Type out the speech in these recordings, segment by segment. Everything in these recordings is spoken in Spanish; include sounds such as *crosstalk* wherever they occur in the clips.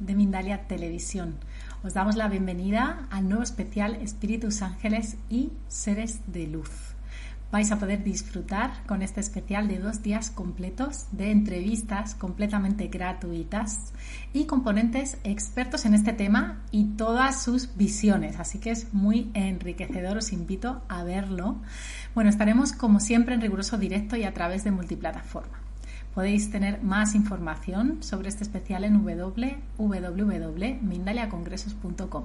de Mindalia Televisión. Os damos la bienvenida al nuevo especial Espíritus Ángeles y Seres de Luz. Vais a poder disfrutar con este especial de dos días completos de entrevistas completamente gratuitas y componentes expertos en este tema y todas sus visiones. Así que es muy enriquecedor, os invito a verlo. Bueno, estaremos como siempre en riguroso directo y a través de multiplataforma. Podéis tener más información sobre este especial en www.mindaliacongresos.com.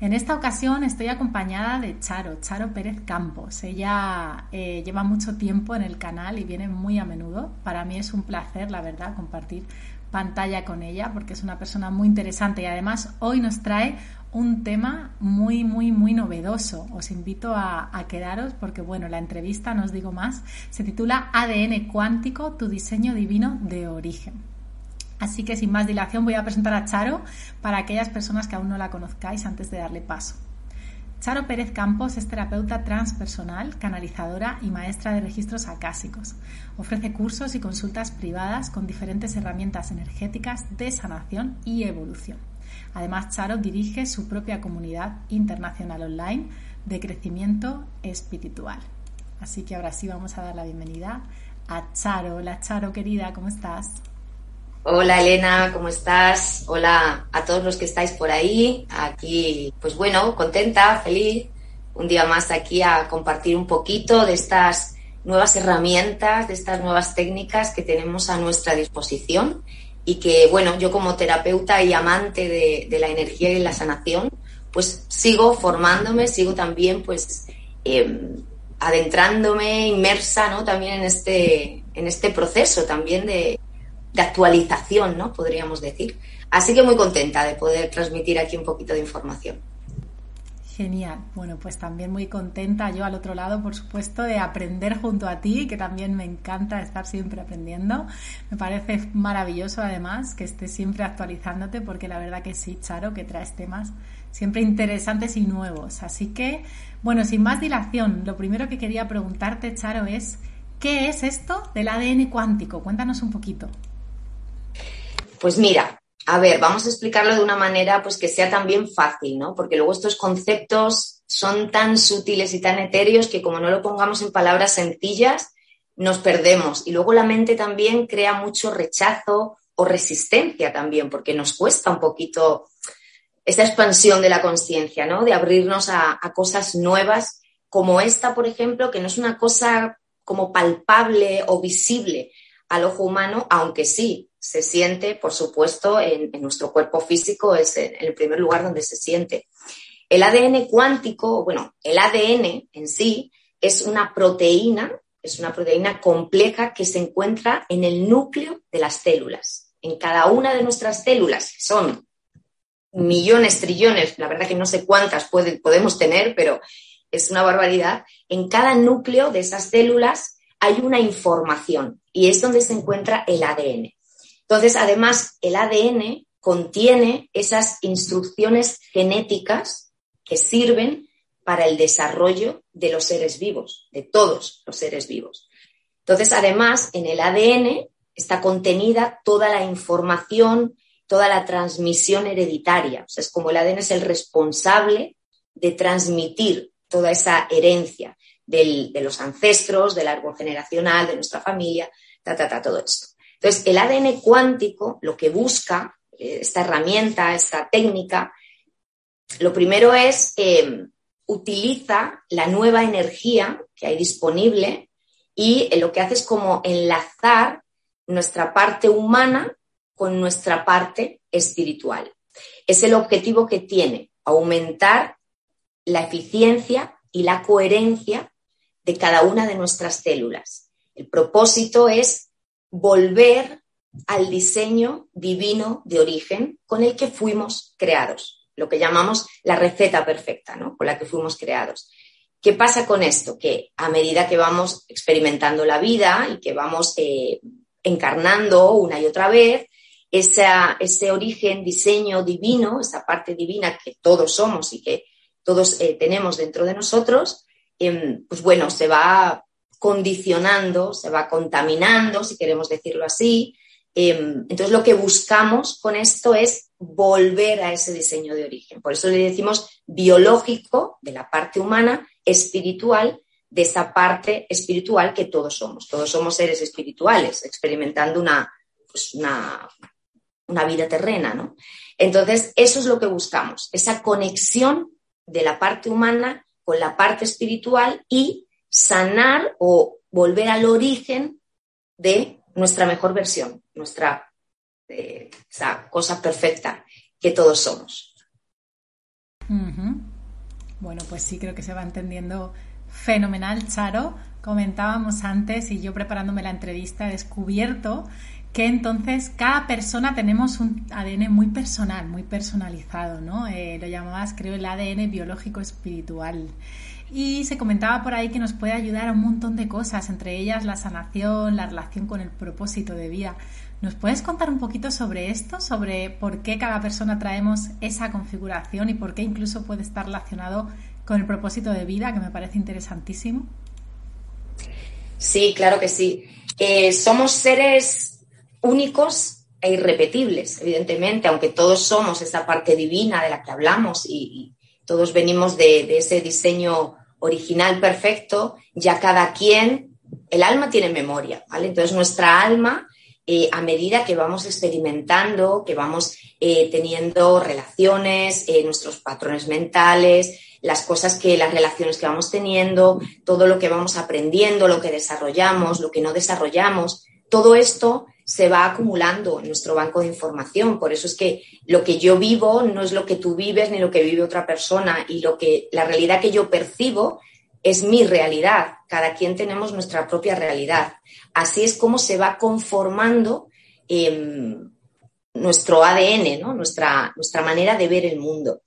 En esta ocasión estoy acompañada de Charo, Charo Pérez Campos. Ella eh, lleva mucho tiempo en el canal y viene muy a menudo. Para mí es un placer, la verdad, compartir pantalla con ella porque es una persona muy interesante y además hoy nos trae un tema muy, muy, muy novedoso. Os invito a, quedaros porque, bueno, la entrevista, no os digo más, se titula ADN cuántico, tu diseño divino de origen. Así que sin más dilación voy a presentar a Charo para aquellas personas que aún no la conozcáis antes de darle paso. Charo Pérez Campos es terapeuta transpersonal, canalizadora y maestra de registros acásicos. Ofrece cursos y consultas privadas con diferentes herramientas energéticas de sanación y evolución. Además, Charo dirige su propia comunidad internacional online de crecimiento espiritual. Así que ahora sí vamos a dar la bienvenida a Charo. Hola Charo, querida, ¿cómo estás? Hola Elena, ¿cómo estás? Hola a todos los que estáis por ahí. Aquí, pues bueno, contenta, feliz. Un día más aquí a compartir un poquito de estas nuevas herramientas, de estas nuevas técnicas que tenemos a nuestra disposición y que, bueno, yo como terapeuta y amante de, la energía y la sanación, pues sigo formándome, sigo también pues em, adentrándome, inmersa, ¿no? También en este, en este proceso también de, de actualización, ¿no? Podríamos decir. Así que muy contenta de poder transmitir aquí un poquito de información. Genial. Bueno, pues también muy contenta yo al otro lado, por supuesto, de aprender junto a ti, que también me encanta estar siempre aprendiendo. Me parece maravilloso además que estés siempre actualizándote, porque la verdad que sí, Charo, que traes temas siempre interesantes y nuevos. Así que, bueno, sin más dilación, lo primero que quería preguntarte, Charo, es, ¿qué es esto del ADN cuántico? Cuéntanos un poquito. Pues mira, a ver, vamos a explicarlo de una manera pues que sea también fácil, ¿no? Porque luego estos conceptos son tan sutiles y tan etéreos que como no lo pongamos en palabras sencillas, nos perdemos. Y luego la mente también crea mucho rechazo o resistencia también, porque nos cuesta un poquito esa expansión de la conciencia, ¿no? De abrirnos a, a cosas nuevas como esta, por ejemplo, que no es una cosa como palpable o visible al ojo humano, aunque sí, se siente, por supuesto, en, nuestro cuerpo físico, es en, el primer lugar donde se siente. El ADN cuántico, bueno, el ADN en sí es una proteína, es una proteína compleja que se encuentra en el núcleo de las células. En cada una de nuestras células, son millones, trillones, la verdad que no sé cuántas podemos tener, pero es una barbaridad. En cada núcleo de esas células hay una información y es donde se encuentra el ADN. Entonces, además, el ADN contiene esas instrucciones genéticas que sirven para el desarrollo de los seres vivos, de todos los seres vivos. Entonces, además, en el ADN está contenida toda la información, toda la transmisión hereditaria. Es como el ADN es el responsable de transmitir toda esa herencia de los ancestros, del árbol generacional, de nuestra familia, ta, ta, ta, todo esto. Entonces, el ADN cuántico lo que busca, eh, esta herramienta, esta técnica, lo primero es, eh, utiliza la nueva energía que hay disponible y eh, lo que hace es como enlazar nuestra parte humana con nuestra parte espiritual. Es el objetivo que tiene, aumentar la eficiencia y la coherencia de cada una de nuestras células. El propósito es volver al diseño divino de origen con el que fuimos creados, lo que llamamos la receta perfecta, ¿no? Con la que fuimos creados. ¿Qué pasa con esto? Que a medida que vamos experimentando la vida y que vamos eh, encarnando una y otra vez, ese origen, diseño divino, esa parte divina que todos somos y que todos eh, tenemos dentro de nosotros, em, pues bueno, se va condicionando, se va contaminando, si queremos decirlo así, Em, entonces, lo que buscamos con esto es volver a ese diseño de origen. Por eso le decimos biológico de la parte humana, espiritual de esa parte espiritual que todos somos. Todos somos seres espirituales, experimentando una, pues una vida terrena, ¿no? Entonces, eso es lo que buscamos, esa conexión de la parte humana con la parte espiritual y sanar o volver al origen de nuestra mejor versión, nuestra eh, esa cosa perfecta que todos somos. Bueno, pues sí, creo que se va entendiendo fenomenal, Charo. Comentábamos antes y yo preparándome la entrevista he descubierto que entonces cada persona tenemos un ADN muy personal, muy personalizado, ¿no? Eh, lo llamabas, creo, el ADN biológico espiritual. Y se comentaba por ahí que nos puede ayudar a un montón de cosas, entre ellas la sanación, la relación con el propósito de vida. ¿Nos puedes contar un poquito sobre esto, sobre por qué cada persona traemos esa configuración y por qué incluso puede estar relacionado con el propósito de vida, que me parece interesantísimo? Sí, claro que sí. Eh, somos seres únicos e irrepetibles, evidentemente, aunque todos somos esa parte divina de la que hablamos y, todos venimos de, ese diseño original perfecto, ya cada quien, el alma tiene memoria, ¿vale? Entonces nuestra alma, eh, a medida que vamos experimentando, que vamos eh, teniendo relaciones, eh, nuestros patrones mentales, las cosas que, las relaciones que vamos teniendo, todo lo que vamos aprendiendo, lo que desarrollamos, lo que no desarrollamos, todo esto se va acumulando en nuestro banco de información. Por eso es que lo que yo vivo no es lo que tú vives ni lo que vive otra persona y lo que la realidad que yo percibo es mi realidad. Cada quien tenemos nuestra propia realidad. Así es como se va conformando em, nuestro ADN, ¿no? nuestra, nuestra manera de ver el mundo.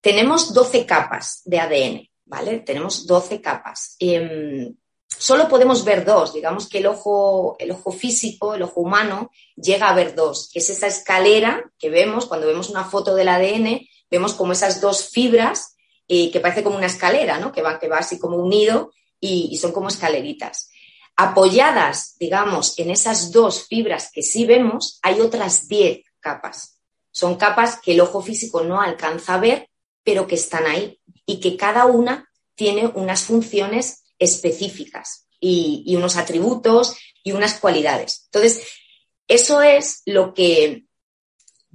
Tenemos 12 capas de ADN, ¿vale? Tenemos 12 capas. Em, solo podemos ver dos. Digamos que el ojo, el ojo físico, el ojo humano, llega a ver dos, que es esa escalera que vemos cuando vemos una foto del ADN, vemos como esas dos fibras eh, que parece como una escalera, ¿no? Que va, que va así como unido y, y son como escaleritas. Apoyadas, digamos, en esas dos fibras que sí vemos, hay otras diez capas. Son capas que el ojo físico no alcanza a ver, pero que están ahí y que cada una tiene unas funciones específicas y, unos atributos y unas cualidades. Entonces, eso es lo que,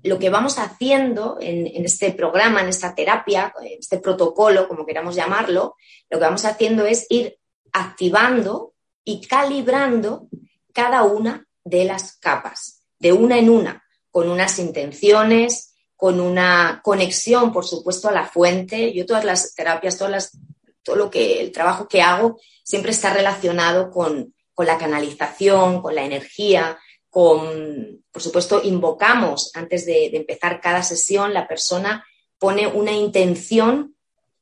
lo que vamos haciendo en, este programa, en esta terapia, en este protocolo, como queramos llamarlo, lo que vamos haciendo es ir activando y calibrando cada una de las capas, de una en una, con unas intenciones, con una conexión, por supuesto, a la fuente. Yo todas las terapias, todas las todo lo que, el trabajo que hago siempre está relacionado con, la canalización, con la energía, con, por supuesto, invocamos antes de, empezar cada sesión, la persona pone una intención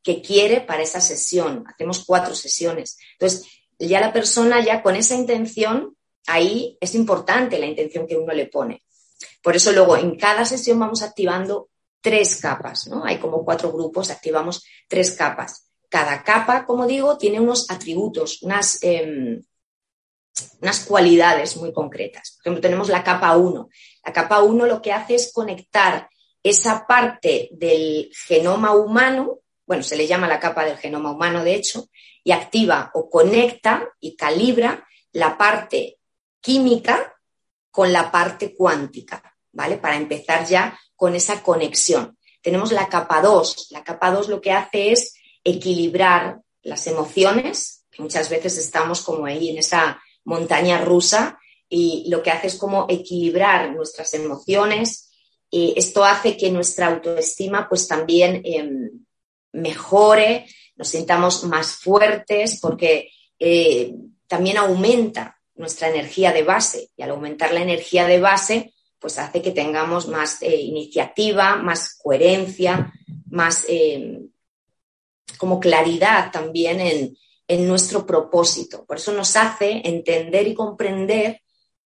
que quiere para esa sesión. Hacemos cuatro sesiones. Entonces, ya la persona, ya con esa intención, ahí es importante la intención que uno le pone. Por eso luego en cada sesión vamos activando tres capas, ¿no? Hay como cuatro grupos, activamos tres capas. Cada capa, como digo, tiene unos atributos, unas, em, unas cualidades muy concretas. Por ejemplo, tenemos la capa 1. La capa 1 lo que hace es conectar esa parte del genoma humano, bueno, se le llama la capa del genoma humano, de hecho, y activa o conecta y calibra la parte química con la parte cuántica, ¿vale? Para empezar ya con esa conexión. Tenemos la capa 2. La capa 2 lo que hace es equilibrar las emociones, que muchas veces estamos como ahí en esa montaña rusa y lo que hace es como equilibrar nuestras emociones. Y esto hace que nuestra autoestima pues también em, mejore, nos sintamos más fuertes porque eh, también aumenta nuestra energía de base y al aumentar la energía de base pues hace que tengamos más eh, iniciativa, más coherencia, más em, como claridad también en, nuestro propósito. Por eso nos hace entender y comprender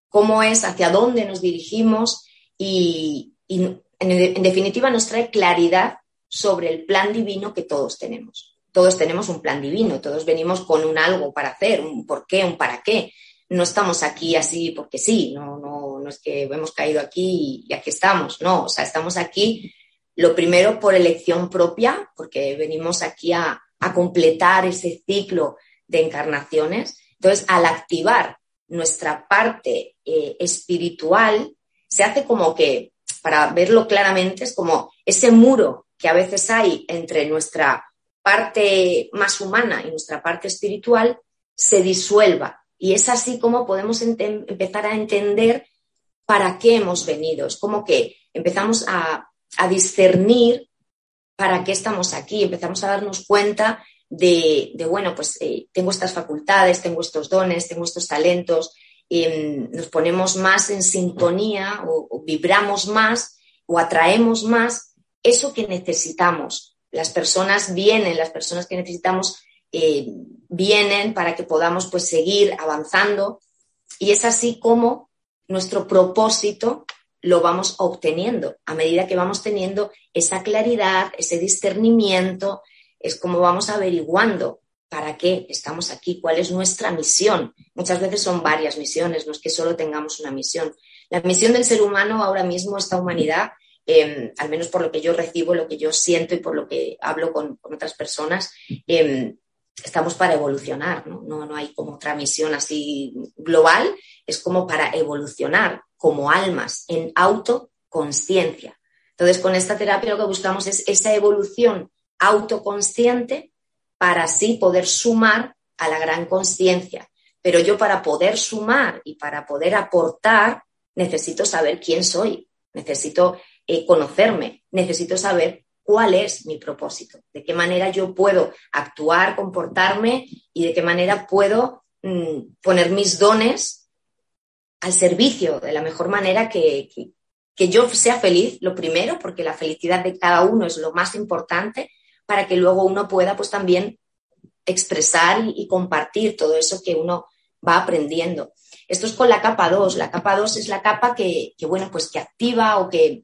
cómo es, hacia dónde nos dirigimos y, en, definitiva nos trae claridad sobre el plan divino que todos tenemos. Todos tenemos un plan divino, todos venimos con un algo para hacer, un por qué, un para qué. no estamos aquí así porque sí, no, no, no es que hemos caído aquí y aquí estamos, no, o sea, estamos aquí lo primero por elección propia, porque venimos aquí a, completar ese ciclo de encarnaciones. Entonces, al activar nuestra parte eh, espiritual, se hace como que, para verlo claramente, es como ese muro que a veces hay entre nuestra parte más humana y nuestra parte espiritual, se disuelva. Y es así como podemos empezar a entender para qué hemos venido. Es como que empezamos a a discernir para qué estamos aquí, empezamos a darnos cuenta de, bueno, pues eh, tengo estas facultades, tengo estos dones, tengo estos talentos, em, nos ponemos más en sintonía o, vibramos más o atraemos más eso que necesitamos. Las personas vienen, las personas que necesitamos eh, vienen para que podamos pues seguir avanzando y es así como nuestro propósito lo vamos obteniendo. A medida que vamos teniendo esa claridad, ese discernimiento, es como vamos averiguando para qué estamos aquí, cuál es nuestra misión. Muchas veces son varias misiones, no es que solo tengamos una misión. La misión del ser humano ahora mismo, esta humanidad, em, al menos por lo que yo recibo, lo que yo siento y por lo que hablo con, otras personas, em, estamos para evolucionar, ¿no? ¿no? No hay como otra misión así global, es como para evolucionar, como almas en autoconsciencia. Entonces, con esta terapia lo que buscamos es esa evolución autoconsciente para así poder sumar a la gran conciencia. Pero yo para poder sumar y para poder aportar, necesito saber quién soy, necesito eh, conocerme, necesito saber cuál es mi propósito, de qué manera yo puedo actuar, comportarme y de qué manera puedo mm, poner mis dones al servicio de la mejor manera que, yo sea feliz, lo primero, porque la felicidad de cada uno es lo más importante, para que luego uno pueda pues también expresar y, compartir todo eso que uno va aprendiendo. Esto es con la capa 2. La capa 2 es la capa que, bueno, pues que activa o que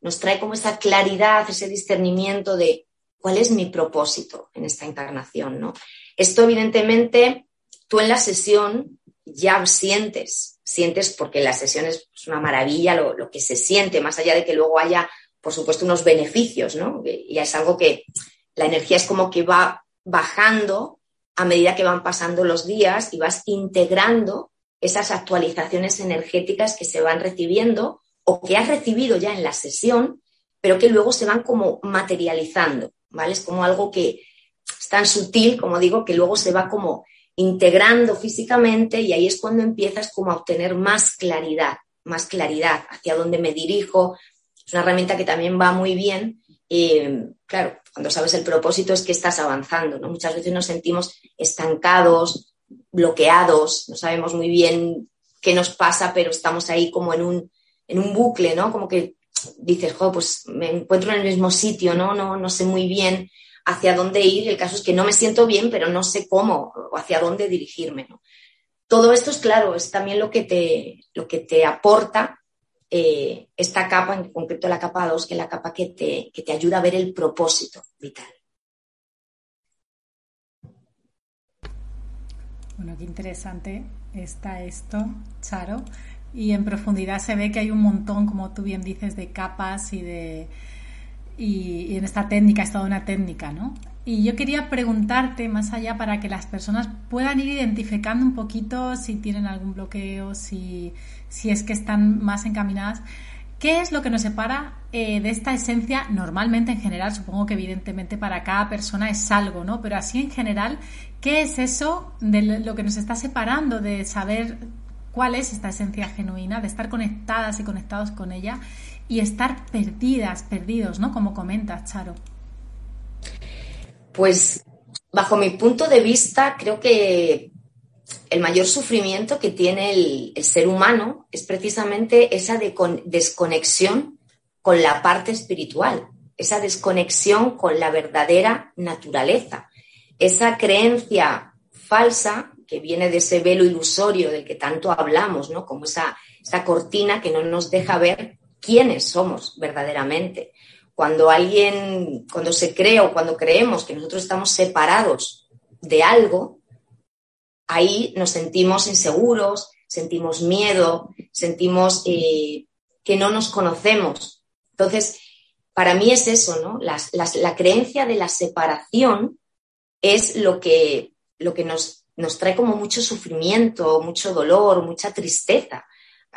nos trae como esa claridad, ese discernimiento de cuál es mi propósito en esta encarnación, ¿no? Esto, evidentemente, tú en la sesión ya sientes sientes, porque la sesión es una maravilla lo, que se siente, más allá de que luego haya, por supuesto, unos beneficios, ¿no? Y es algo que la energía es como que va bajando a medida que van pasando los días y vas integrando esas actualizaciones energéticas que se van recibiendo o que has recibido ya en la sesión, pero que luego se van como materializando, ¿vale? Es como algo que es tan sutil, como digo, que luego se va como integrando físicamente y ahí es cuando empiezas como a obtener más claridad, más claridad hacia dónde me dirijo. Es una herramienta que también va muy bien. Claro, cuando sabes el propósito es que estás avanzando, ¿no? Muchas veces nos sentimos estancados, bloqueados, no sabemos muy bien qué nos pasa, pero estamos ahí como en un, en un bucle, ¿no? Como que dices, jo, pues me encuentro en el mismo sitio, ¿no? No, no sé muy bien hacia dónde ir. El caso es que no me siento bien, pero no sé cómo o hacia dónde dirigirme. Todo esto es claro, es también lo que te, lo que te aporta eh, esta capa, en concreto la capa 2, que es la capa que te, que te ayuda a ver el propósito vital. Bueno, qué interesante está esto, Charo. Y en profundidad se ve que hay un montón, como tú bien dices, de capas y de, y, en esta técnica es toda una técnica, ¿no? Y yo quería preguntarte más allá para que las personas puedan ir identificando un poquito si tienen algún bloqueo, si, si es que están más encaminadas. ¿Qué es lo que nos separa eh, de esta esencia? Normalmente, en general, supongo que evidentemente para cada persona es algo, ¿no? Pero así en general, ¿qué es eso de lo que nos está separando de saber cuál es esta esencia genuina, de estar conectadas y conectados con ella y estar perdidas, perdidos, ¿no? Como comentas, Charo. Pues bajo mi punto de vista, creo que el mayor sufrimiento que tiene el, ser humano es precisamente esa desconexión con la parte espiritual, esa desconexión con la verdadera naturaleza, esa creencia falsa que viene de ese velo ilusorio del que tanto hablamos, ¿no? Como esa, esa cortina que no nos deja ver quiénes somos verdaderamente. Cuando alguien, cuando se cree o cuando creemos que nosotros estamos separados de algo, ahí nos sentimos inseguros, sentimos miedo, sentimos eh, que no nos conocemos. Entonces, para mí es eso, ¿no? la creencia de la separación es lo que, lo que nos, nos trae como mucho sufrimiento, mucho dolor, mucha tristeza.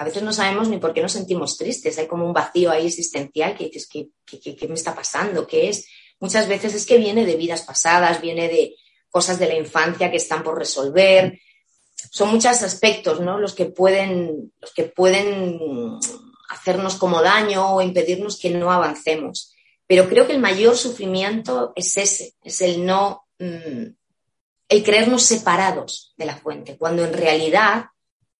A veces no sabemos ni por qué nos sentimos tristes, hay como un vacío ahí existencial que dices, ¿qué, qué me está pasando? ¿Qué es? Muchas veces es que viene de vidas pasadas, viene de cosas de la infancia que están por resolver. Son muchos aspectos, ¿no? Los que pueden, los que pueden hacernos como daño o impedirnos que no avancemos. Pero creo que el mayor sufrimiento es ese, es el no, mm, el creernos separados de la fuente, cuando en realidad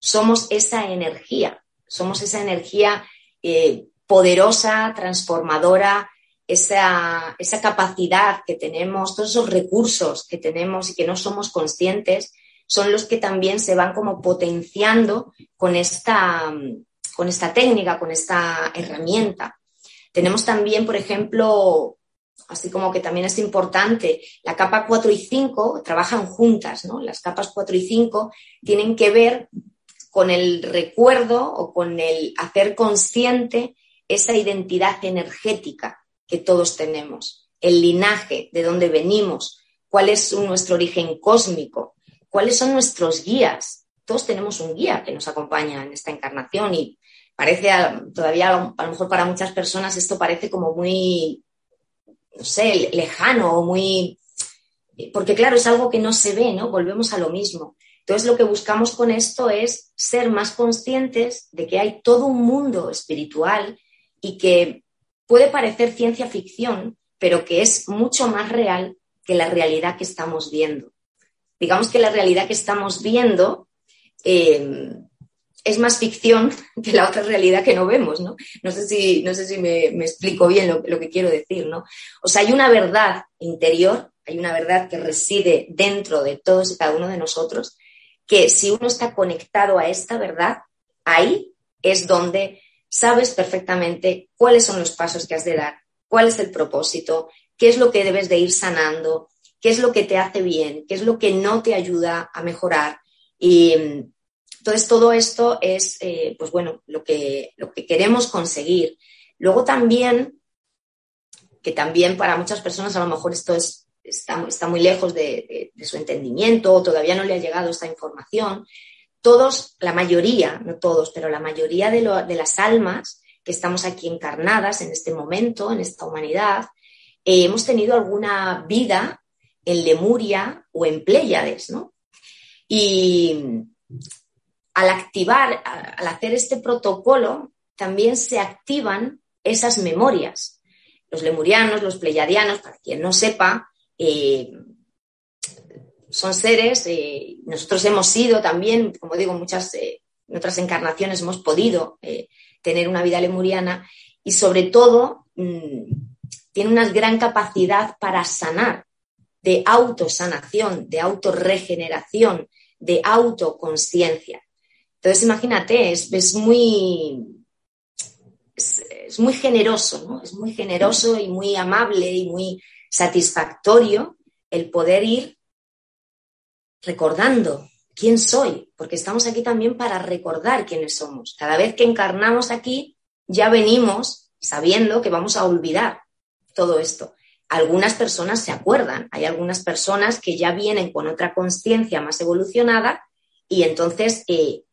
somos esa energía, somos esa energía eh, poderosa, transformadora, esa, esa capacidad que tenemos, todos esos recursos que tenemos y que no somos conscientes, son los que también se van como potenciando con esta, con esta técnica, con esta herramienta. Tenemos también, por ejemplo, así como que también es importante, la capa 4 y 5 trabajan juntas, ¿no? Las capas 4 y 5 tienen que ver con el recuerdo o con el hacer consciente esa identidad energética que todos tenemos, el linaje, de dónde venimos, cuál es nuestro origen cósmico, cuáles son nuestros guías. Todos tenemos un guía que nos acompaña en esta encarnación y parece todavía, a lo mejor para muchas personas esto parece como muy, no sé, lejano o muy... Porque claro, es algo que no se ve, ¿no? Volvemos a lo mismo. Entonces lo que buscamos con esto es ser más conscientes de que hay todo un mundo espiritual y que puede parecer ciencia ficción, pero que es mucho más real que la realidad que estamos viendo. Digamos que la realidad que estamos viendo eh, es más ficción que la otra realidad que no vemos, ¿no? No sé si, no sé si me, explico bien lo, lo, que quiero decir, ¿no? O sea, hay una verdad interior, hay una verdad que reside dentro de todos y cada uno de nosotros, que si uno está conectado a esta verdad, ahí es donde sabes perfectamente cuáles son los pasos que has de dar, cuál es el propósito, qué es lo que debes de ir sanando, qué es lo que te hace bien, qué es lo que no te ayuda a mejorar. Y entonces todo esto es, eh, pues bueno, lo que, lo que queremos conseguir. Luego también, que también para muchas personas a lo mejor esto es, está, está muy lejos de, su entendimiento o todavía no le ha llegado esta información, todos, la mayoría, no todos, pero la mayoría de, las almas que estamos aquí encarnadas en este momento, en esta humanidad, eh, hemos tenido alguna vida en Lemuria o en Pléyades, ¿no? Y al activar, al hacer este protocolo, también se activan esas memorias. Los lemurianos, los pleyadianos, para quien no sepa, eh, son seres, eh, nosotros hemos sido también, como digo, muchas, eh, en otras encarnaciones hemos podido tener una vida lemuriana y sobre todo mm, tiene una gran capacidad para sanar, de autosanación, de autorregeneración, de autoconsciencia. Entonces, imagínate, es, muy, es, muy generoso, ¿no? Es muy generoso y muy amable y muy satisfactorio el poder ir recordando quién soy, porque estamos aquí también para recordar quiénes somos. Cada vez que encarnamos aquí, ya venimos sabiendo que vamos a olvidar todo esto. Algunas personas se acuerdan, hay algunas personas que ya vienen con otra conciencia más evolucionada y entonces eh,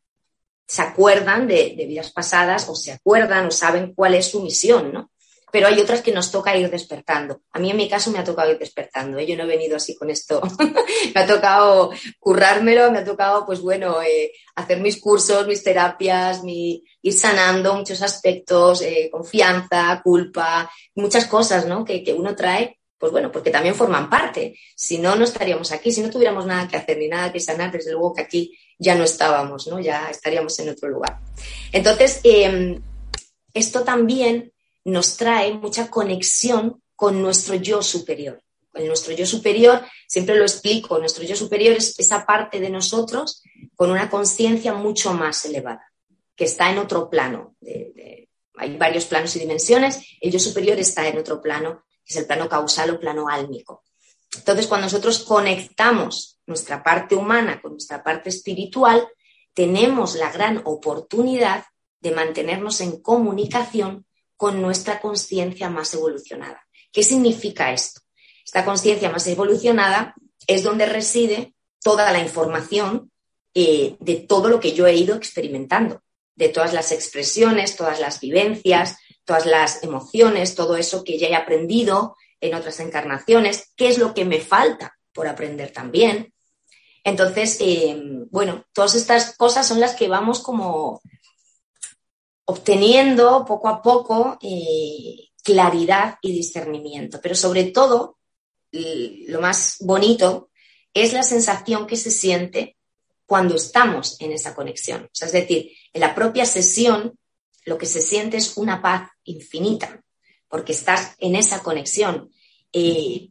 se acuerdan de, de, vidas pasadas o se acuerdan o saben cuál es su misión, ¿no? Pero hay otras que nos toca ir despertando. A mí en mi caso me ha tocado ir despertando, ¿eh? yo no he venido así con esto, *laughs* me ha tocado currármelo, me ha tocado, pues bueno, eh, hacer mis cursos, mis terapias, ir sanando muchos aspectos, eh, confianza, culpa, muchas cosas, ¿no? Que, que uno trae pues bueno, porque también forman parte. Si no, no estaríamos aquí. Si no tuviéramos nada que hacer ni nada que sanar, desde luego que aquí ya no estábamos, ¿no? Ya estaríamos en otro lugar. Entonces, em, esto también nos trae mucha conexión con nuestro yo superior. Nuestro yo superior, siempre lo explico, nuestro yo superior es esa parte de nosotros con una conciencia mucho más elevada, que está en otro plano. hay varios planos y dimensiones, el yo superior está en otro plano, que es el plano causal o plano álmico. Entonces, cuando nosotros conectamos nuestra parte humana con nuestra parte espiritual, tenemos la gran oportunidad de mantenernos en comunicación con nuestra conciencia más evolucionada. ¿Qué significa esto? Esta conciencia más evolucionada es donde reside toda la información eh, de todo lo que yo he ido experimentando, de todas las expresiones, todas las vivencias, todas las emociones, todo eso que ya he aprendido en otras encarnaciones, qué es lo que me falta por aprender también. Entonces, eh, bueno, todas estas cosas son las que vamos como obteniendo poco a poco eh, claridad y discernimiento. Pero sobre todo, lo más bonito es la sensación que se siente cuando estamos en esa conexión. O sea, es decir, en la propia sesión lo que se siente es una paz infinita, porque estás en esa conexión. Eh,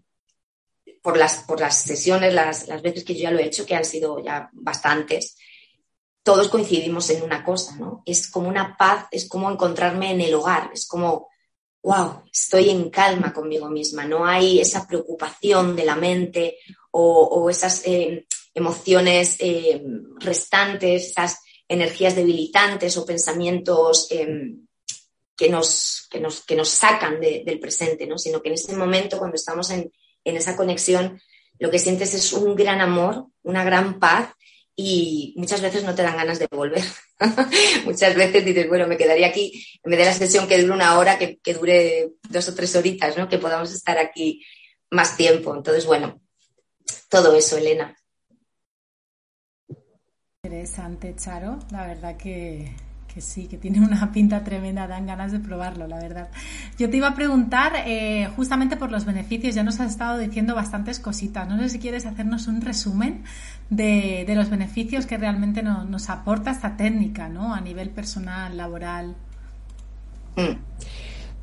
por, las, por las sesiones, las, las veces que yo ya lo he hecho, que han sido ya bastantes, todos coincidimos en una cosa, ¿no? Es como una paz, es como encontrarme en el hogar, es como, wow, estoy en calma conmigo misma, no hay esa preocupación de la mente o, esas eh, emociones eh, restantes, esas energías debilitantes o pensamientos em, que, nos, que, nos, que, nos, sacan del presente, ¿no? Sino que en ese momento, cuando estamos en, en esa conexión, lo que sientes es un gran amor, una gran paz y muchas veces no te dan ganas de volver. *laughs* muchas veces dices, bueno, me quedaría aquí, en vez de la sesión que dure una hora, que, dure dos o tres horitas, ¿no? Que podamos estar aquí más tiempo. Entonces, bueno, todo eso, Elena. Interesante, Charo. La verdad que, sí, que tiene una pinta tremenda, dan ganas de probarlo, la verdad. Yo te iba a preguntar eh, justamente por los beneficios, ya nos has estado diciendo bastantes cositas. No sé si quieres hacernos un resumen de, los beneficios que realmente nos aporta esta técnica, ¿no? A nivel personal, laboral. Mm.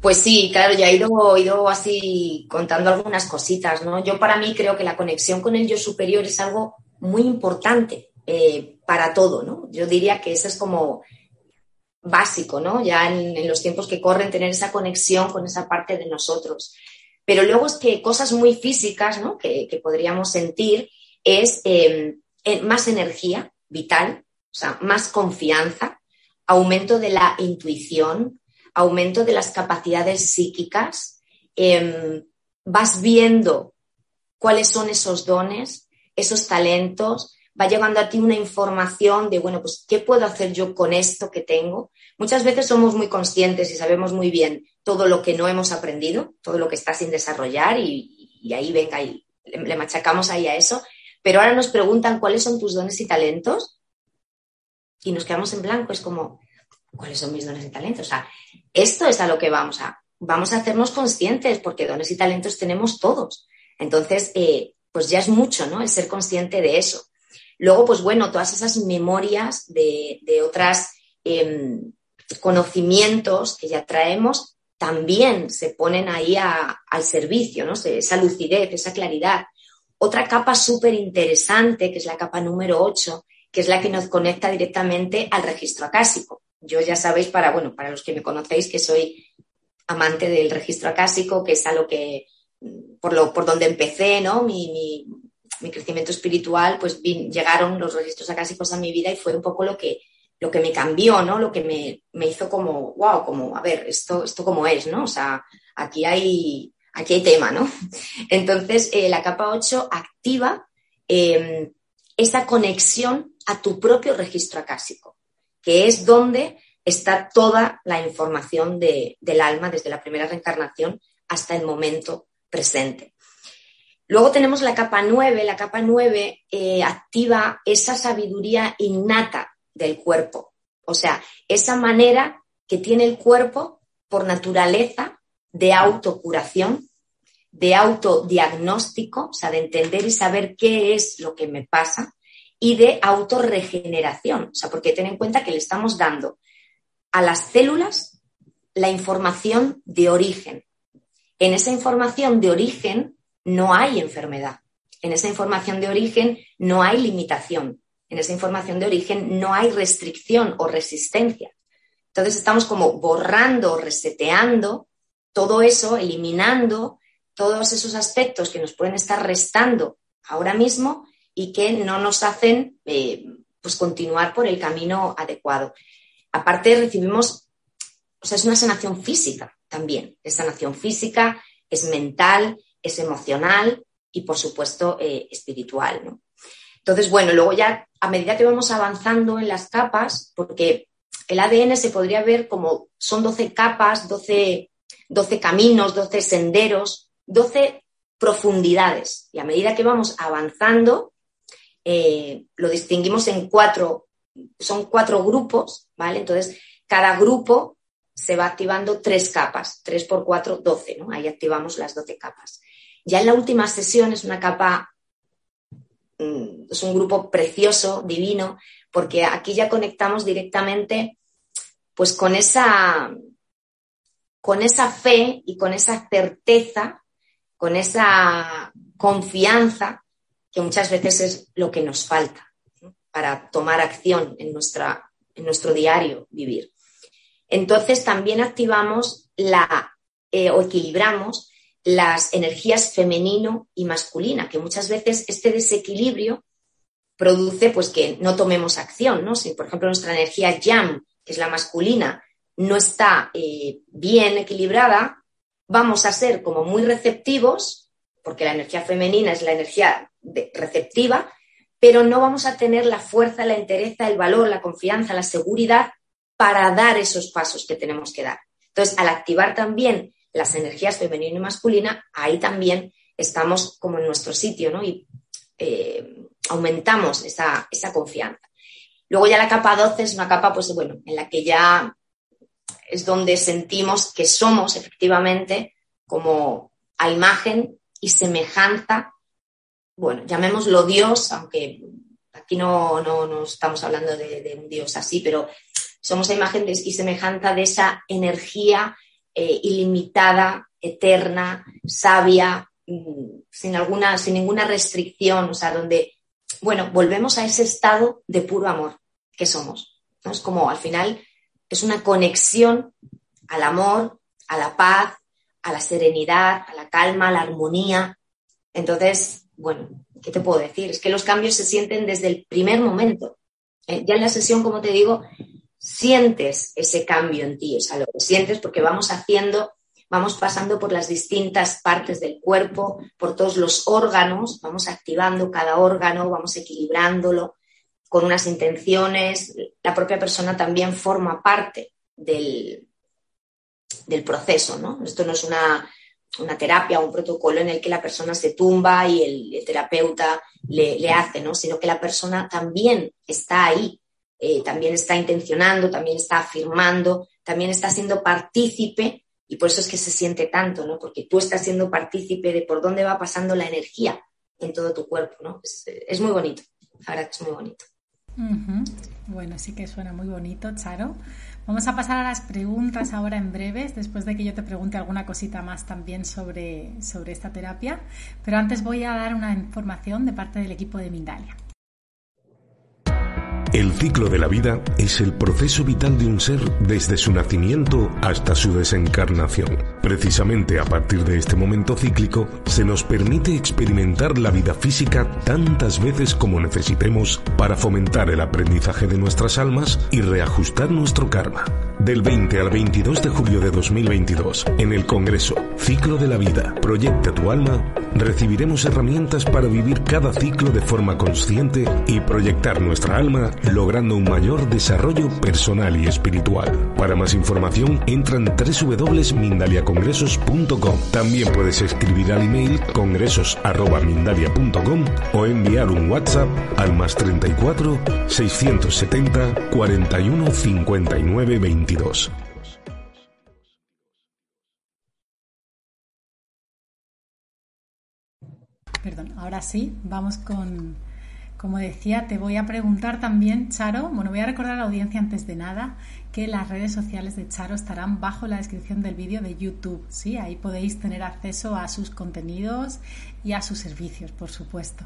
Pues sí, claro, ya he ido, así contando algunas cositas, ¿no? Yo para mí creo que la conexión con el yo superior es algo muy importante eh, para todo, ¿no? Yo diría que eso es como básico, ¿no? Ya en, los tiempos que corren, tener esa conexión con esa parte de nosotros. Pero luego es que cosas muy físicas, ¿no? Que, podríamos sentir es em, más energía vital, o sea, más confianza, aumento de la intuición, aumento de las capacidades psíquicas, em, vas viendo cuáles son esos dones, esos talentos, va llegando a ti una información de, bueno, pues, ¿qué puedo hacer yo con esto que tengo? Muchas veces somos muy conscientes y sabemos muy bien todo lo que no hemos aprendido, todo lo que está sin desarrollar y, ahí venga y le, machacamos ahí a eso. Pero ahora nos preguntan cuáles son tus dones y talentos y nos quedamos en blanco. Es como, ¿cuáles son mis dones y talentos? O sea, esto es a lo que vamos a, vamos a hacernos conscientes porque dones y talentos tenemos todos. Entonces, eh, pues ya es mucho, ¿no? El ser consciente de eso. Luego, pues bueno, todas esas memorias de, de otras em, conocimientos que ya traemos también se ponen ahí al servicio, ¿no? Esa lucidez, esa claridad. Otra capa súper interesante, que es la capa número 8, que es la que nos conecta directamente al registro acásico. Yo ya sabéis, para, bueno, para los que me conocéis, que soy amante del registro acásico, que es algo que, por, lo, por donde empecé, ¿no? Mi, mi crecimiento espiritual, pues llegaron los registros acásicos a mi vida y fue un poco lo que, lo que me cambió, ¿no? Lo que me, hizo como, wow, como, a ver, esto, esto como es, ¿no? O sea, aquí hay, aquí hay tema, ¿no? *laughs* Entonces, eh, la capa 8 activa em, esa conexión a tu propio registro acásico, que es donde está toda la información del alma desde la primera reencarnación hasta el momento presente. Luego tenemos la capa 9. La capa 9 eh, activa esa sabiduría innata del cuerpo. O sea, esa manera que tiene el cuerpo por naturaleza de autocuración, de autodiagnóstico, o sea, de entender y saber qué es lo que me pasa, y de autorregeneración. O sea, porque ten en cuenta que le estamos dando a las células la información de origen. En esa información de origen no hay enfermedad. En esa información de origen no hay limitación. En esa información de origen no hay restricción o resistencia. Entonces estamos como borrando, reseteando todo eso, eliminando todos esos aspectos que nos pueden estar restando ahora mismo y que no nos hacen eh, pues continuar por el camino adecuado. Aparte recibimos, o sea, es una sanación física también, es sanación física, es mental, es emocional y por supuesto eh, espiritual. Entonces, bueno, luego ya a medida que vamos avanzando en las capas, porque el ADN se podría ver como son 12 capas, 12, 12 caminos, 12 senderos, 12 profundidades. Y a medida que vamos avanzando, eh, lo distinguimos en cuatro, son cuatro grupos, ¿vale? Entonces, cada grupo se va activando tres capas, tres por cuatro, doce, ¿no? Ahí activamos las doce capas. Ya en la última sesión es una capa, es un grupo precioso, divino, porque aquí ya conectamos directamente pues con esa, con esa fe y con esa certeza, con esa confianza que muchas veces es lo que nos falta para tomar acción en, nuestra, en nuestro diario vivir. Entonces también activamos la, eh, o equilibramos las energías femenino y masculina, que muchas veces este desequilibrio produce pues que no tomemos acción, ¿no? Si por ejemplo nuestra energía yang, que es la masculina, no está eh, bien equilibrada, vamos a ser como muy receptivos, porque la energía femenina es la energía receptiva, pero no vamos a tener la fuerza, la entereza, el valor, la confianza, la seguridad para dar esos pasos que tenemos que dar. Entonces, al activar también las energías femenina y masculina, ahí también estamos como en nuestro sitio, ¿no? Y eh, aumentamos esa, esa confianza. Luego ya la capa 12 es una capa, pues bueno, en la que ya es donde sentimos que somos efectivamente como a imagen y semejanza, bueno, llamémoslo Dios, aunque aquí no, no, estamos hablando de, un Dios así, pero somos a imagen y semejanza de esa energía eh, ilimitada, eterna, sabia, mm, sin, alguna, sin ninguna restricción, o sea, donde, bueno, volvemos a ese estado de puro amor que somos. Es como al final es una conexión al amor, a la paz, a la serenidad, a la calma, a la armonía. Entonces, bueno, ¿qué te puedo decir? Es que los cambios se sienten desde el primer momento. Eh, ya en la sesión, como te digo, sientes ese cambio en ti, o sea, lo sientes porque vamos haciendo, vamos pasando por las distintas partes del cuerpo, por todos los órganos, vamos activando cada órgano, vamos equilibrándolo, con unas intenciones, la propia persona también forma parte del, del proceso, ¿no? Esto no es una, terapia o un protocolo en el que la persona se tumba y el, terapeuta le, hace, ¿no? Sino que la persona también está ahí, eh, también está intencionando, también está afirmando, también está siendo partícipe y por eso es que se siente tanto, ¿no? Porque tú estás siendo partícipe de por dónde va pasando la energía en todo tu cuerpo, ¿no? Es, muy bonito, que es muy bonito. Bueno, sí que suena muy bonito, Charo. Vamos a pasar a las preguntas ahora en breves, después de que yo te pregunte alguna cosita más también sobre, sobre esta terapia. Pero antes voy a dar una información de parte del equipo de Mindalia. El ciclo de la vida es el proceso vital de un ser desde su nacimiento hasta su desencarnación. Precisamente a partir de este momento cíclico se nos permite experimentar la vida física tantas veces como necesitemos para fomentar el aprendizaje de nuestras almas y reajustar nuestro karma. Del 20 al 22 de julio de 2022, en el Congreso Ciclo de la Vida, Proyecta tu Alma, recibiremos herramientas para vivir cada ciclo de forma consciente y proyectar nuestra alma logrando un mayor desarrollo personal y espiritual. Para más información, entra en www.mindaliacongresos.com. También puedes escribir al email congresos.mindalia.com o enviar un WhatsApp al más 34 670 41 59 22. Perdón, ahora sí, vamos con como decía, te voy a preguntar también, Charo, bueno, voy a recordar a la audiencia antes de nada que las redes sociales de Charo estarán bajo la descripción del vídeo de YouTube, ¿sí? Ahí podéis tener acceso a sus contenidos y a sus servicios, por supuesto.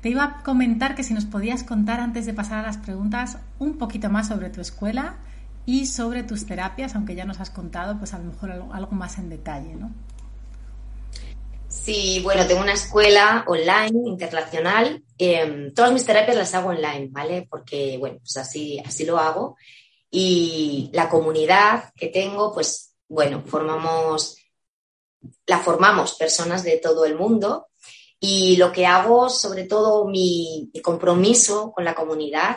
Te iba a comentar que si nos podías contar antes de pasar a las preguntas un poquito más sobre tu escuela y sobre tus terapias, aunque ya nos has contado, pues a lo mejor algo, más en detalle, ¿no? Sí, bueno, tengo una escuela online internacional. Em, todas mis terapias las hago online, ¿vale? Porque, bueno, pues así, así lo hago. Y la comunidad que tengo, pues, bueno, formamos, la formamos personas de todo el mundo. Y lo que hago, sobre todo mi compromiso con la comunidad,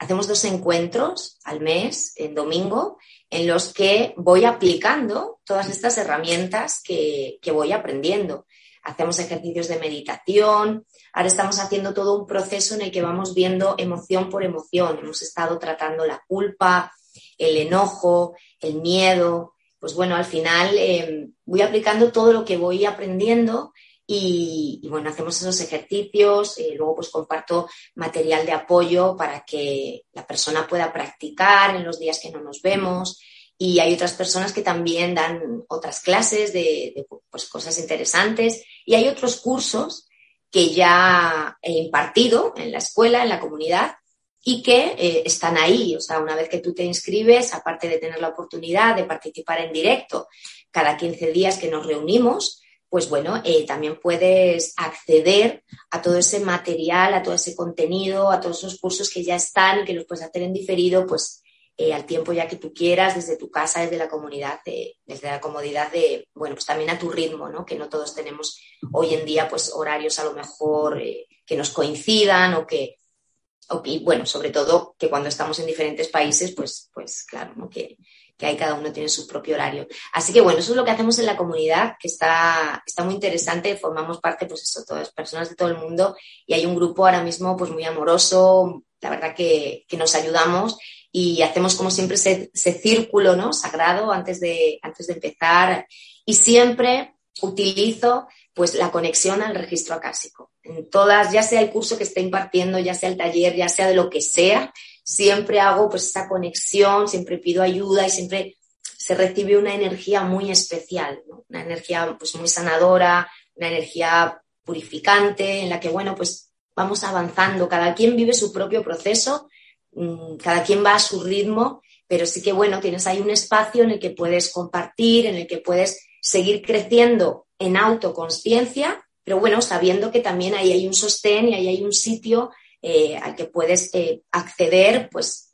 hacemos dos encuentros al mes, en domingo, en los que voy aplicando todas estas herramientas que, voy aprendiendo. Hacemos ejercicios de meditación, ahora estamos haciendo todo un proceso en el que vamos viendo emoción por emoción. Hemos estado tratando la culpa, el enojo, el miedo. Pues bueno, al final eh, voy aplicando todo lo que voy aprendiendo y, bueno, hacemos esos ejercicios, eh, luego pues comparto material de apoyo para que la persona pueda practicar en los días que no nos vemos. Y hay otras personas que también dan otras clases de, pues, cosas interesantes. Y hay otros cursos que ya he impartido en la escuela, en la comunidad, y que eh, están ahí. O sea, una vez que tú te inscribes, aparte de tener la oportunidad de participar en directo cada 15 días que nos reunimos, pues bueno, eh, también puedes acceder a todo ese material, a todo ese contenido, a todos esos cursos que ya están y que los puedes hacer en diferido, pues eh, al tiempo ya que tú quieras, desde tu casa, desde la comunidad, desde la comodidad de, bueno, pues también a tu ritmo, ¿no? Que no todos tenemos hoy en día, pues horarios a lo mejor eh, que nos coincidan o que, o bueno, sobre todo que cuando estamos en diferentes países, pues, pues claro, ¿no? Que, que ahí cada uno tiene su propio horario. Así que bueno, eso es lo que hacemos en la comunidad, que está, está muy interesante, formamos parte, pues eso, todas personas de todo el mundo y hay un grupo ahora mismo pues muy amoroso, la verdad que, nos ayudamos y hacemos como siempre ese, círculo ¿no? sagrado antes de, antes de empezar y siempre utilizo pues la conexión al registro acásico. En todas, ya sea el curso que esté impartiendo, ya sea el taller, ya sea de lo que sea, siempre hago pues esa conexión, siempre pido ayuda y siempre se recibe una energía muy especial, una energía pues muy sanadora, una energía purificante en la que, bueno, pues vamos avanzando, cada quien vive su propio proceso, mm, cada quien va a su ritmo, pero sí que, bueno, tienes ahí un espacio en el que puedes compartir, en el que puedes seguir creciendo en autoconsciencia, pero bueno, sabiendo que también ahí hay un sostén y ahí hay un sitio eh, al que puedes eh, acceder pues,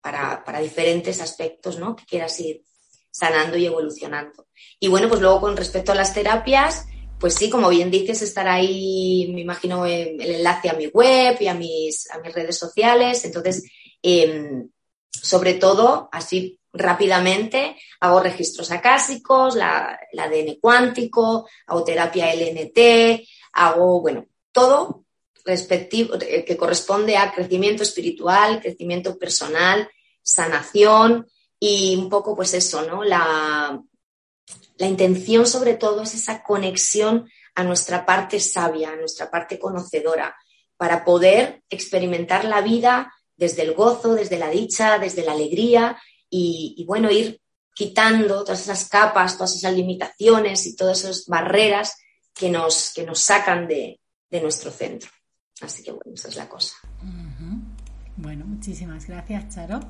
para, diferentes aspectos ¿no? que quieras ir sanando y evolucionando. Y bueno, pues luego con respecto a las terapias, pues sí, como bien dices, estar ahí, me imagino, el enlace a mi web y a mis, a mis redes sociales. Entonces, em, sobre todo, así rápidamente, hago registros acásicos, la, la ADN cuántico, hago terapia LNT, hago, bueno, todo respectivo, eh, que corresponde a crecimiento espiritual, crecimiento personal, sanación y un poco pues eso, ¿no? La, la intención sobre todo es esa conexión a nuestra parte sabia, a nuestra parte conocedora, para poder experimentar la vida desde el gozo, desde la dicha, desde la alegría y, bueno, ir quitando todas esas capas, todas esas limitaciones y todas esas barreras que nos, que nos sacan de nuestro centro. Así que bueno, esa es la cosa. Bueno, muchísimas gracias, Charo.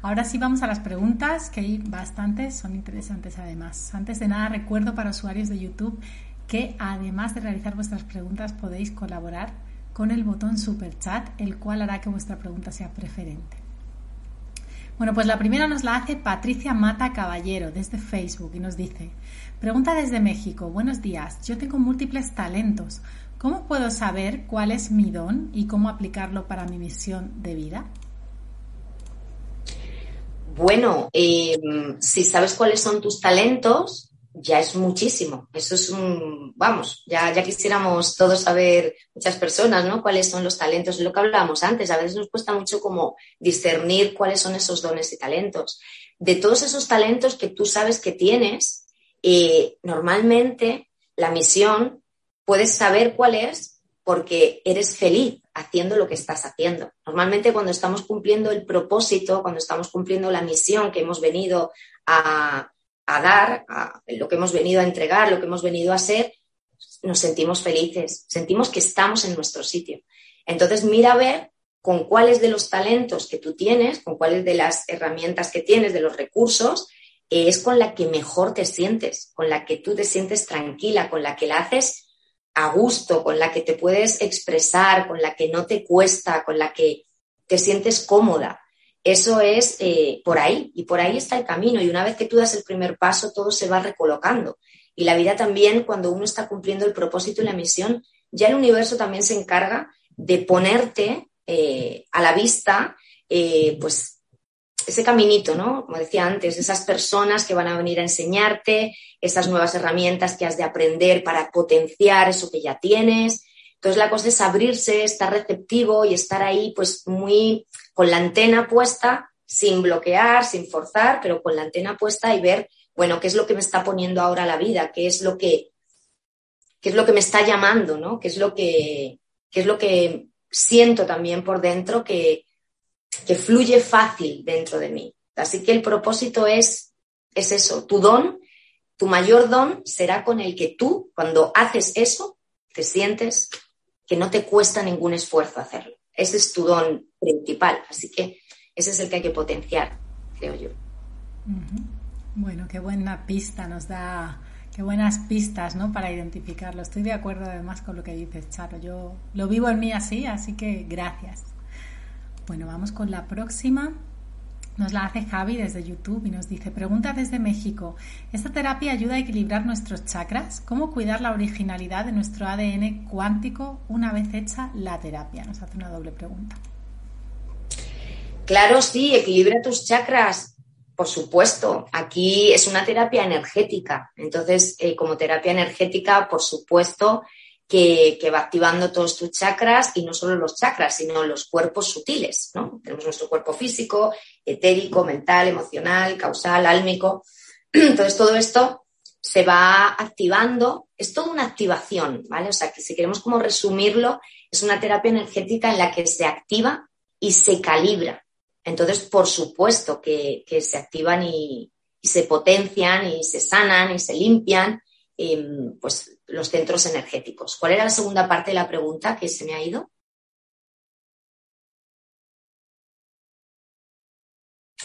Ahora sí vamos a las preguntas, que hay bastantes, son interesantes además. Antes de nada, recuerdo para usuarios de YouTube que además de realizar vuestras preguntas podéis colaborar con el botón Super Chat, el cual hará que vuestra pregunta sea preferente. Bueno, pues la primera nos la hace Patricia Mata Caballero desde Facebook y nos dice, pregunta desde México, buenos días, yo tengo múltiples talentos, ¿Cómo puedo saber cuál es mi don y cómo aplicarlo para mi misión de vida? Bueno, em, si sabes cuáles son tus talentos, ya es muchísimo. Eso es un, vamos, ya, ya quisiéramos todos saber, muchas personas, ¿no? Cuáles son los talentos. Lo que hablábamos antes, a veces nos cuesta mucho como discernir cuáles son esos dones y talentos. De todos esos talentos que tú sabes que tienes, eh, normalmente la misión puedes saber cuál es porque eres feliz haciendo lo que estás haciendo. Normalmente cuando estamos cumpliendo el propósito, cuando estamos cumpliendo la misión que hemos venido a, dar, lo que hemos venido a entregar, lo que hemos venido a ser, nos sentimos felices, sentimos que estamos en nuestro sitio. Entonces mira a ver con cuáles de los talentos que tú tienes, con cuáles de las herramientas que tienes, de los recursos, es con la que mejor te sientes, con la que tú te sientes tranquila, con la que la haces a gusto, con la que te puedes expresar, con la que no te cuesta, con la que te sientes cómoda. Eso es eh, por ahí y por ahí está el camino y una vez que tú das el primer paso todo se va recolocando. Y la vida también, cuando uno está cumpliendo el propósito y la misión, ya el universo también se encarga de ponerte eh, a la vista, eh, pues ese caminito, ¿no? Como decía antes, esas personas que van a venir a enseñarte, esas nuevas herramientas que has de aprender para potenciar eso que ya tienes. Entonces la cosa es abrirse, estar receptivo y estar ahí pues muy con la antena puesta, sin bloquear, sin forzar, pero con la antena puesta y ver bueno, ¿qué es lo que me está poniendo ahora la vida? ¿Qué es lo que, qué es lo que me está llamando? ¿no? ¿Qué, es lo que, es lo que siento también por dentro que, que fluye fácil dentro de mí? Así que el propósito es, es eso, tu don, tu mayor don será con el que tú, cuando haces eso, te sientes que no te cuesta ningún esfuerzo hacerlo. Ese es tu don principal, así que ese es el que hay que potenciar, creo yo. Bueno, qué buena pista nos da, qué buenas pistas, ¿no? Para identificarlo. Estoy de acuerdo además con lo que dices, Charo. Yo lo vivo en mí así, así que gracias. Bueno, vamos con la próxima. Nos la hace Javi desde YouTube y nos dice, pregunta desde México, ¿esta terapia ayuda a equilibrar nuestros chakras? ¿Cómo cuidar la originalidad de nuestro ADN cuántico una vez hecha la terapia? Nos hace una doble pregunta. Claro, sí, equilibra tus chakras. Por supuesto, aquí es una terapia energética. Entonces, eh, como terapia energética, por supuesto que, va activando todos tus chakras y no solo los chakras, sino los cuerpos sutiles. ¿no? Tenemos nuestro cuerpo físico, etérico, mental, emocional, causal, álmico. *clears throat* Entonces, todo esto se va activando. Es toda una activación, ¿vale? O sea, que si queremos como resumirlo, es una terapia energética en la que se activa y se calibra entonces, por supuesto que, se activan y, se potencian y se sanan y se limpian em, pues, los centros energéticos. ¿Cuál era la segunda parte de la pregunta que se me ha ido?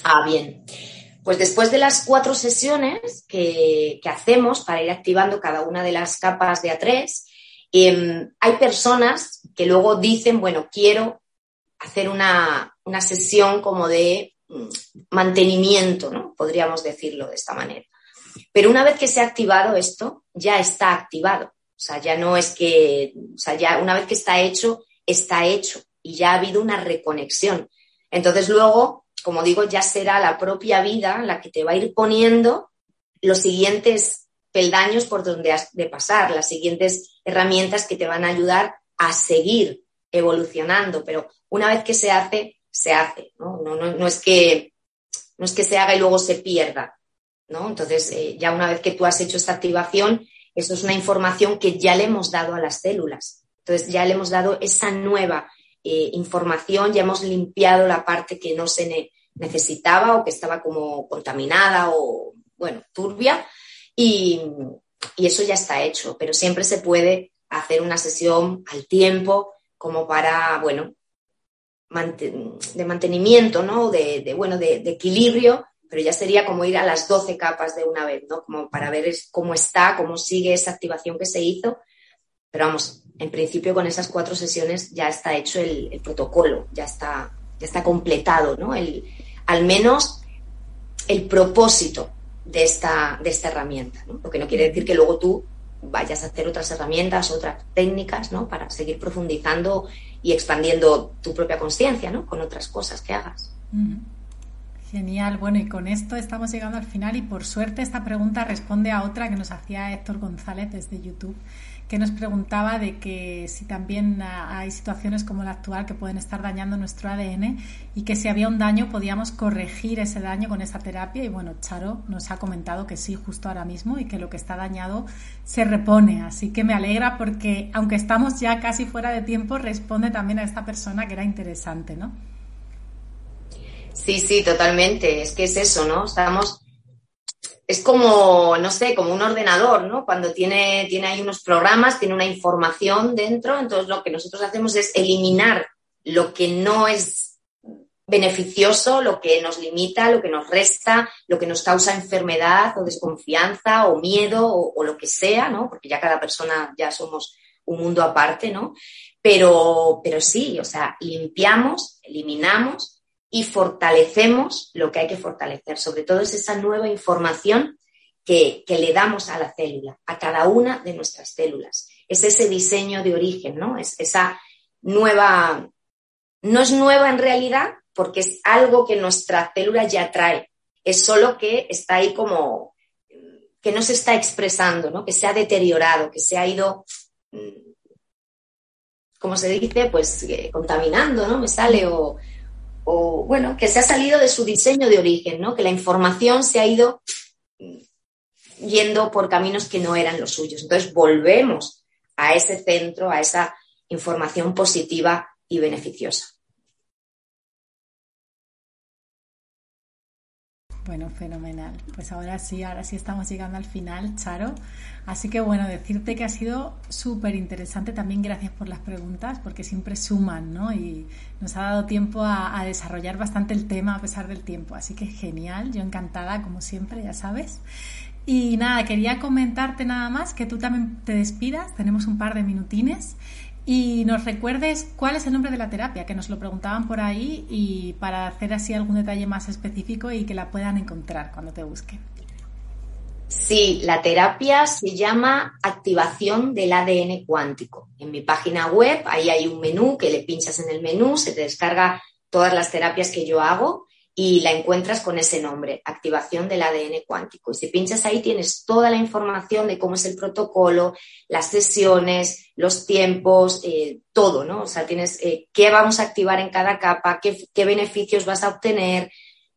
Ah, bien. Pues después de las cuatro sesiones que, hacemos para ir activando cada una de las capas de A3, em, hay personas que luego dicen, bueno, quiero hacer una, sesión como de mm, mantenimiento, ¿no? Podríamos decirlo de esta manera. Pero una vez que se ha activado esto, ya está activado. O sea, ya no es que, o sea, ya una vez que está hecho, está hecho y ya ha habido una reconexión. Entonces luego, como digo, ya será la propia vida la que te va a ir poniendo los siguientes peldaños por donde has de pasar, las siguientes herramientas que te van a ayudar a seguir evolucionando, pero una vez que se hace, se hace, ¿no? No, es, que, no es que se haga y luego se pierda, ¿no? Entonces, eh, ya una vez que tú has hecho esta activación, eso es una información que ya le hemos dado a las células. Entonces, ya le hemos dado esa nueva eh, información, ya hemos limpiado la parte que no se necesitaba o que estaba como contaminada o, bueno, turbia, y, y eso ya está hecho, pero siempre se puede hacer una sesión al tiempo como para, bueno, de mantenimiento, ¿no? De, bueno, de, equilibrio, pero ya sería como ir a las 12 capas de una vez, ¿no? Como para ver cómo está, cómo sigue esa activación que se hizo. Pero vamos, en principio con esas cuatro sesiones ya está hecho el, protocolo, ya está, ya está completado, ¿no? El, al menos el propósito de esta, de esta herramienta, ¿no? Lo que no quiere decir que luego tú vayas a hacer otras herramientas, otras técnicas, ¿no? Para seguir profundizando y expandiendo tu propia conciencia, ¿no? Con otras cosas que hagas. Genial. Bueno, y con esto estamos llegando al final y por suerte esta pregunta responde a otra que nos hacía Héctor González desde YouTube que nos preguntaba de que si también hay situaciones como la actual que pueden estar dañando nuestro ADN y que si había un daño podíamos corregir ese daño con esa terapia y bueno, Charo nos ha comentado que sí, justo ahora mismo y que lo que está dañado se repone, así que me alegra porque aunque estamos ya casi fuera de tiempo, responde también a esta persona que era interesante, ¿no? Sí, sí, totalmente. Es que es eso, ¿no? Estamos es como, no sé, como un ordenador, ¿no? Cuando tiene, tiene ahí unos programas, tiene una información dentro, entonces lo que nosotros hacemos es eliminar lo que no es beneficioso, lo que nos limita, lo que nos resta, lo que nos causa enfermedad o desconfianza o miedo o, lo que sea, ¿no? Porque ya cada persona ya somos un mundo aparte, ¿no? Pero, pero sí, o sea, limpiamos, eliminamos y fortalecemos lo que hay que fortalecer. Sobre todo es esa nueva información que, que, le damos a la célula, a cada una de nuestras células. Es ese diseño de origen, ¿no? Es esa nueva, no es nueva en realidad, porque es algo que nuestra célula ya trae. Es solo que está ahí como que no se está expresando, ¿no? que se ha deteriorado, que se ha ido, mm, como se dice, pues eh, contaminando, ¿no? Me sale o, o, bueno, que se ha salido de su diseño de origen, ¿no? Que la información se ha ido yendo por caminos que no eran los suyos. Entonces volvemos a ese centro, a esa información positiva y beneficiosa. Bueno, fenomenal. Pues ahora sí, ahora sí estamos llegando al final, Charo. Así que bueno, decirte que ha sido súper interesante. También gracias por las preguntas, porque siempre suman, ¿no? Y nos ha dado tiempo a, a, desarrollar bastante el tema a pesar del tiempo. Así que genial, yo encantada, como siempre, ya sabes. Y nada, quería comentarte nada más que tú también te despidas. Tenemos un par de minutines y nos recuerdes cuál es el nombre de la terapia, que nos lo preguntaban por ahí y para hacer así algún detalle más específico y que la puedan encontrar cuando te busquen. Sí, la terapia se llama activación del ADN cuántico. En mi página web, ahí hay un menú que le pinchas en el menú, se te descarga todas las terapias que yo hago y la encuentras con ese nombre, activación del ADN cuántico. Y si pinchas ahí tienes toda la información de cómo es el protocolo, las sesiones, los tiempos, eh, todo, ¿no? O sea, tienes eh, qué vamos a activar en cada capa, qué, qué, beneficios vas a obtener,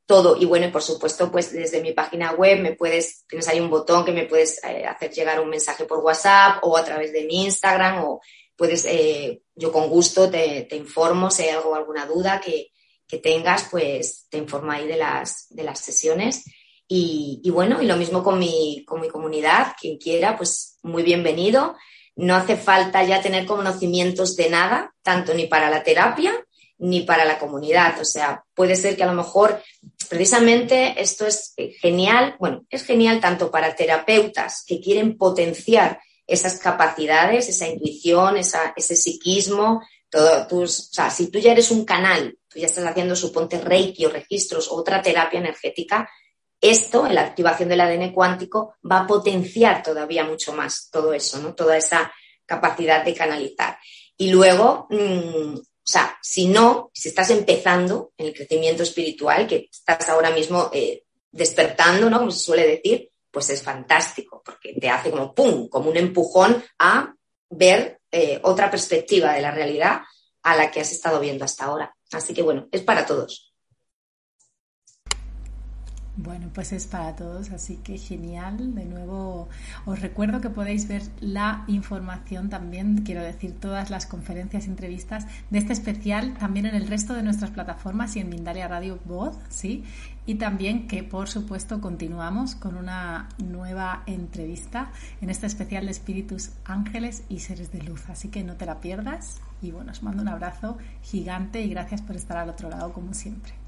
todo. Y bueno, y por supuesto, pues desde mi página web me puedes, tienes ahí un botón que me puedes eh, hacer llegar un mensaje por WhatsApp o a través de mi Instagram o puedes, yo con gusto te, te informo si hay algo, alguna duda que que tengas, pues te informo ahí de las, de las sesiones. Y, bueno, y lo mismo con mi, con mi comunidad, quien quiera, pues muy bienvenido. No hace falta ya tener conocimientos de nada, tanto ni para la terapia ni para la comunidad. O sea, puede ser que a lo mejor precisamente esto es genial, bueno, es genial tanto para terapeutas que quieren potenciar esas capacidades, esa intuición, ese psiquismo, todo o sea, si tú ya eres un canal ya estás haciendo, suponte, reiki o registros otra terapia energética, esto, en la activación del ADN cuántico, va a potenciar todavía mucho más todo eso, ¿no? Toda esa capacidad de canalizar. Y luego, mm, o sea, si no, si estás empezando en el crecimiento espiritual, que estás ahora mismo eh, despertando, ¿no? Como se suele decir, pues es fantástico, porque te hace como ¡pum! como un empujón a ver eh, otra perspectiva de la realidad a la que has estado viendo hasta ahora. Así que bueno, es para todos. Bueno, pues es para todos, así que genial. De nuevo, os recuerdo que podéis ver la información también, quiero decir, todas las conferencias entrevistas de este especial también en el resto de nuestras plataformas y en Mindalia Radio Voz, ¿sí? Y también que, por supuesto, continuamos con una nueva entrevista en este especial de espíritus, ángeles y seres de luz. Así que no te la pierdas. Y bueno, os mando un abrazo gigante y gracias por estar al otro lado como siempre.